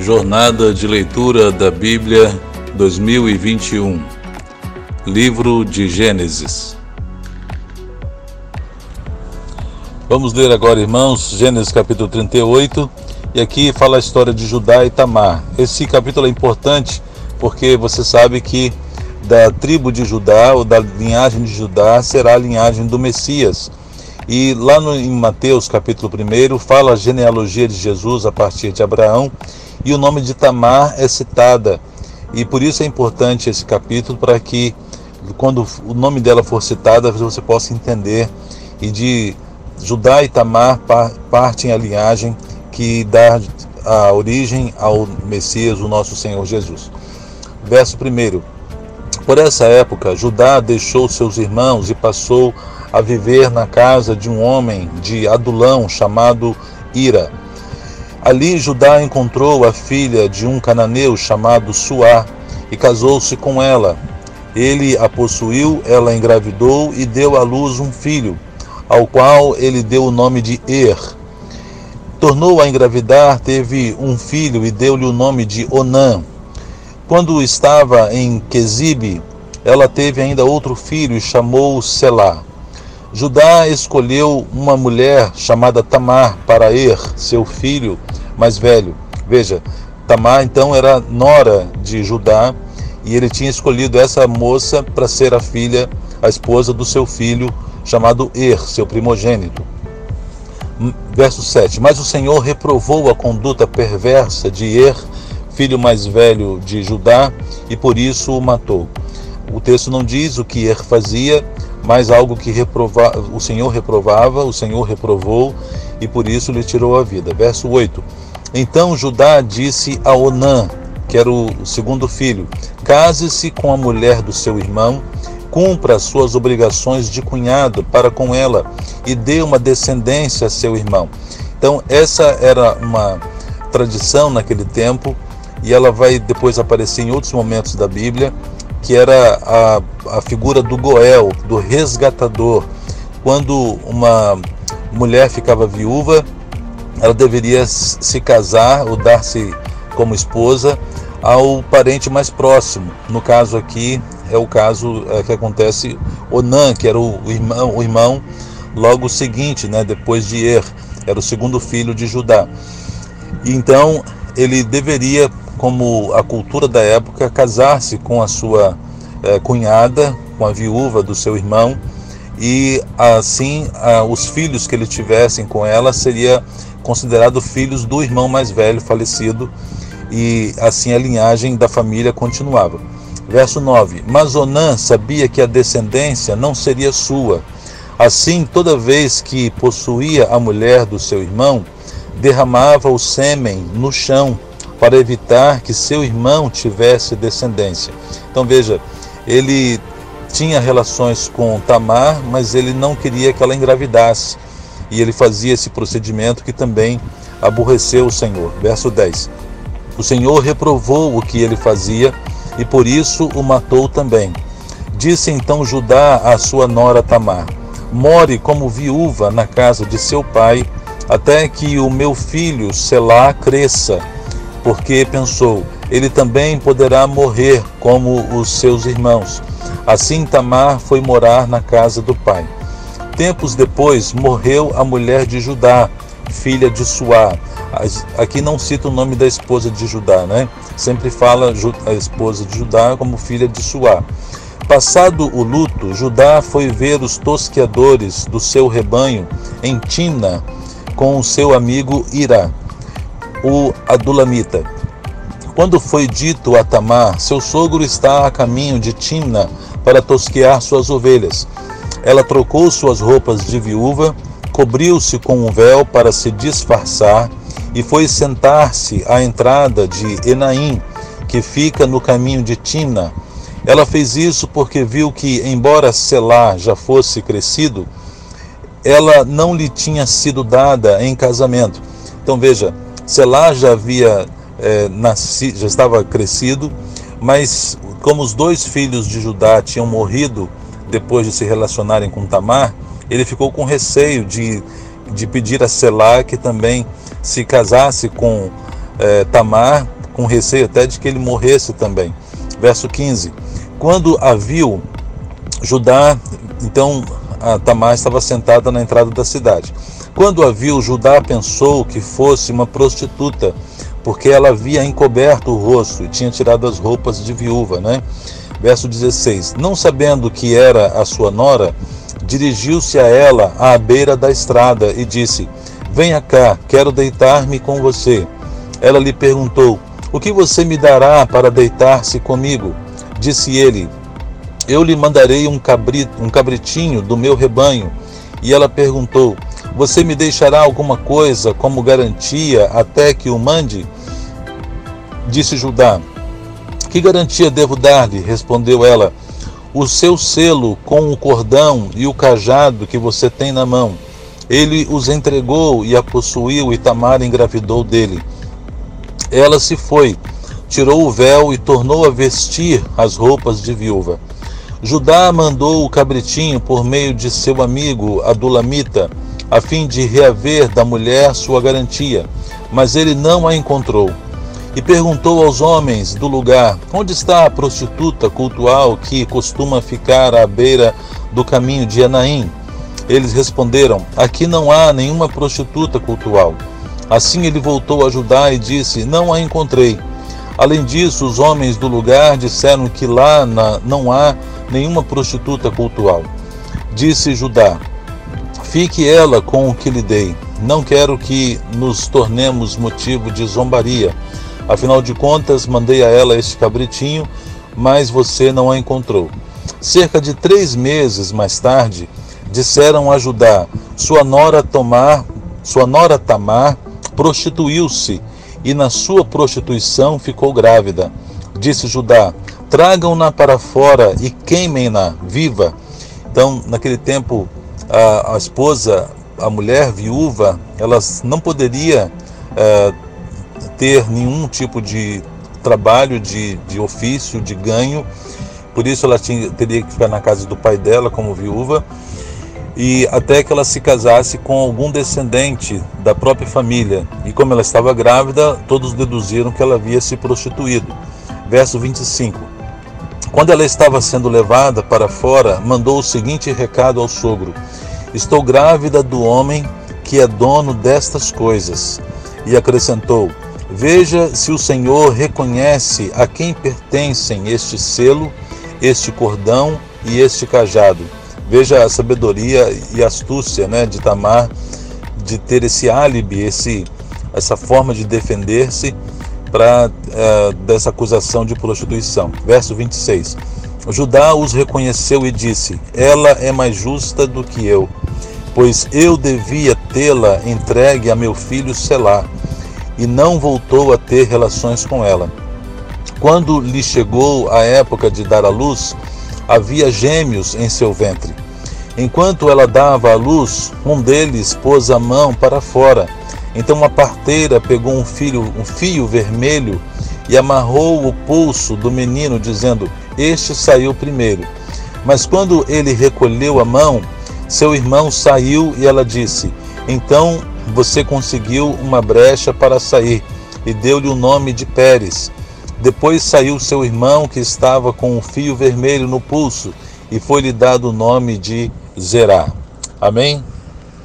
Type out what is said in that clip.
Jornada de Leitura da Bíblia 2021 Livro de Gênesis Vamos ler agora, irmãos, Gênesis capítulo 38 e aqui fala a história de Judá e Tamar. Esse capítulo é importante porque você sabe que da tribo de Judá ou da linhagem de Judá será a linhagem do Messias. E lá no, em Mateus capítulo 1 fala a genealogia de Jesus a partir de Abraão e o nome de Tamar é citada. E por isso é importante esse capítulo para que quando o nome dela for citado você possa entender. E de Judá e Tamar partem a linhagem que dá a origem ao Messias, o nosso Senhor Jesus. Verso 1. Por essa época, Judá deixou seus irmãos e passou a viver na casa de um homem de Adulão chamado Ira. Ali Judá encontrou a filha de um cananeu chamado Suá e casou-se com ela. Ele a possuiu, ela engravidou e deu à luz um filho, ao qual ele deu o nome de Er. Tornou a engravidar, teve um filho e deu-lhe o nome de Onã. Quando estava em Quesibe, ela teve ainda outro filho e chamou-o Selá. Judá escolheu uma mulher chamada Tamar para Er, seu filho mais velho. Veja, Tamar então era nora de Judá e ele tinha escolhido essa moça para ser a filha, a esposa do seu filho chamado Er, seu primogênito. Verso 7: Mas o Senhor reprovou a conduta perversa de Er, filho mais velho de Judá, e por isso o matou. O texto não diz o que Er fazia, mas algo que reprova, o Senhor reprovava, o Senhor reprovou e por isso lhe tirou a vida. Verso 8. Então Judá disse a Onã, que era o segundo filho: Case-se com a mulher do seu irmão, cumpra as suas obrigações de cunhado para com ela e dê uma descendência a seu irmão. Então, essa era uma tradição naquele tempo e ela vai depois aparecer em outros momentos da Bíblia que era a, a figura do Goel, do resgatador. Quando uma mulher ficava viúva, ela deveria se casar ou dar-se como esposa ao parente mais próximo. No caso aqui é o caso é, que acontece Onan, que era o, irmão, o irmão logo seguinte, né, depois de Er, era o segundo filho de Judá. Então ele deveria como a cultura da época, casar-se com a sua é, cunhada, com a viúva do seu irmão, e assim os filhos que ele tivessem com ela seria considerado filhos do irmão mais velho falecido, e assim a linhagem da família continuava. Verso 9: Mas Onã sabia que a descendência não seria sua. Assim, toda vez que possuía a mulher do seu irmão, derramava o sêmen no chão para evitar que seu irmão tivesse descendência. Então veja, ele tinha relações com Tamar, mas ele não queria que ela engravidasse. E ele fazia esse procedimento que também aborreceu o Senhor. Verso 10. O Senhor reprovou o que ele fazia e por isso o matou também. Disse então Judá à sua nora Tamar: More como viúva na casa de seu pai, até que o meu filho Selá cresça porque pensou: ele também poderá morrer como os seus irmãos. Assim Tamar foi morar na casa do pai. Tempos depois morreu a mulher de Judá, filha de Suá. Aqui não cita o nome da esposa de Judá, né? Sempre fala a esposa de Judá como filha de Suá. Passado o luto, Judá foi ver os tosqueadores do seu rebanho em Tina com o seu amigo Irá o Adulamita. Quando foi dito a Tamar, seu sogro está a caminho de Timna para tosquear suas ovelhas. Ela trocou suas roupas de viúva, cobriu-se com um véu para se disfarçar e foi sentar-se à entrada de Enaim, que fica no caminho de Timna. Ela fez isso porque viu que, embora Selá já fosse crescido, ela não lhe tinha sido dada em casamento. Então veja, Selá já havia é, nascido, já estava crescido, mas como os dois filhos de Judá tinham morrido depois de se relacionarem com Tamar, ele ficou com receio de, de pedir a Selá que também se casasse com é, Tamar, com receio até de que ele morresse também. Verso 15: Quando a viu, Judá, então a Tamar estava sentada na entrada da cidade. Quando a viu, Judá pensou que fosse uma prostituta, porque ela havia encoberto o rosto e tinha tirado as roupas de viúva, né? Verso 16: Não sabendo que era a sua nora, dirigiu-se a ela à beira da estrada e disse: Venha cá, quero deitar-me com você. Ela lhe perguntou: O que você me dará para deitar-se comigo? Disse ele: Eu lhe mandarei um, cabrito, um cabritinho do meu rebanho. E ela perguntou: Você me deixará alguma coisa como garantia até que o mande? Disse Judá: Que garantia devo dar-lhe? Respondeu ela: O seu selo com o cordão e o cajado que você tem na mão. Ele os entregou e a possuiu, e Tamar engravidou dele. Ela se foi, tirou o véu e tornou a vestir as roupas de viúva. Judá mandou o cabritinho por meio de seu amigo Adulamita, a fim de reaver da mulher sua garantia, mas ele não a encontrou. E perguntou aos homens do lugar: Onde está a prostituta cultual que costuma ficar à beira do caminho de Enaim? Eles responderam: Aqui não há nenhuma prostituta cultual. Assim ele voltou a Judá e disse: Não a encontrei. Além disso, os homens do lugar disseram que lá na, não há nenhuma prostituta cultual. Disse Judá: Fique ela com o que lhe dei. Não quero que nos tornemos motivo de zombaria. Afinal de contas, mandei a ela este cabritinho, mas você não a encontrou. Cerca de três meses mais tarde, disseram a Judá: Sua nora Tomar, sua nora Tamar prostituiu-se e na sua prostituição ficou grávida. Disse Judá: Tragam-na para fora e queimem-na viva. Então, naquele tempo, a, a, esposa, a mulher viúva, ela não poderia é, ter nenhum tipo de trabalho, de, de ofício, de ganho. Por isso, ela tinha, teria que ficar na casa do pai dela como viúva e até que ela se casasse com algum descendente da própria família. E como ela estava grávida, todos deduziram que ela havia se prostituído. Verso 25. Quando ela estava sendo levada para fora, mandou o seguinte recado ao sogro: Estou grávida do homem que é dono destas coisas. E acrescentou: Veja se o Senhor reconhece a quem pertencem este selo, este cordão e este cajado Veja a sabedoria e astúcia né, de Tamar de ter esse álibi, esse, essa forma de defender-se para é, dessa acusação de prostituição. Verso 26. Judá os reconheceu e disse: Ela é mais justa do que eu, pois eu devia tê-la entregue a meu filho Selá, e não voltou a ter relações com ela. Quando lhe chegou a época de dar à luz, havia gêmeos em seu ventre. Enquanto ela dava à luz, um deles pôs a mão para fora. Então uma parteira pegou um, filho, um fio vermelho e amarrou o pulso do menino, dizendo: Este saiu primeiro. Mas quando ele recolheu a mão, seu irmão saiu e ela disse: Então você conseguiu uma brecha para sair, e deu-lhe o nome de Pérez. Depois saiu seu irmão, que estava com um fio vermelho no pulso, e foi-lhe dado o nome de Zerá. Amém?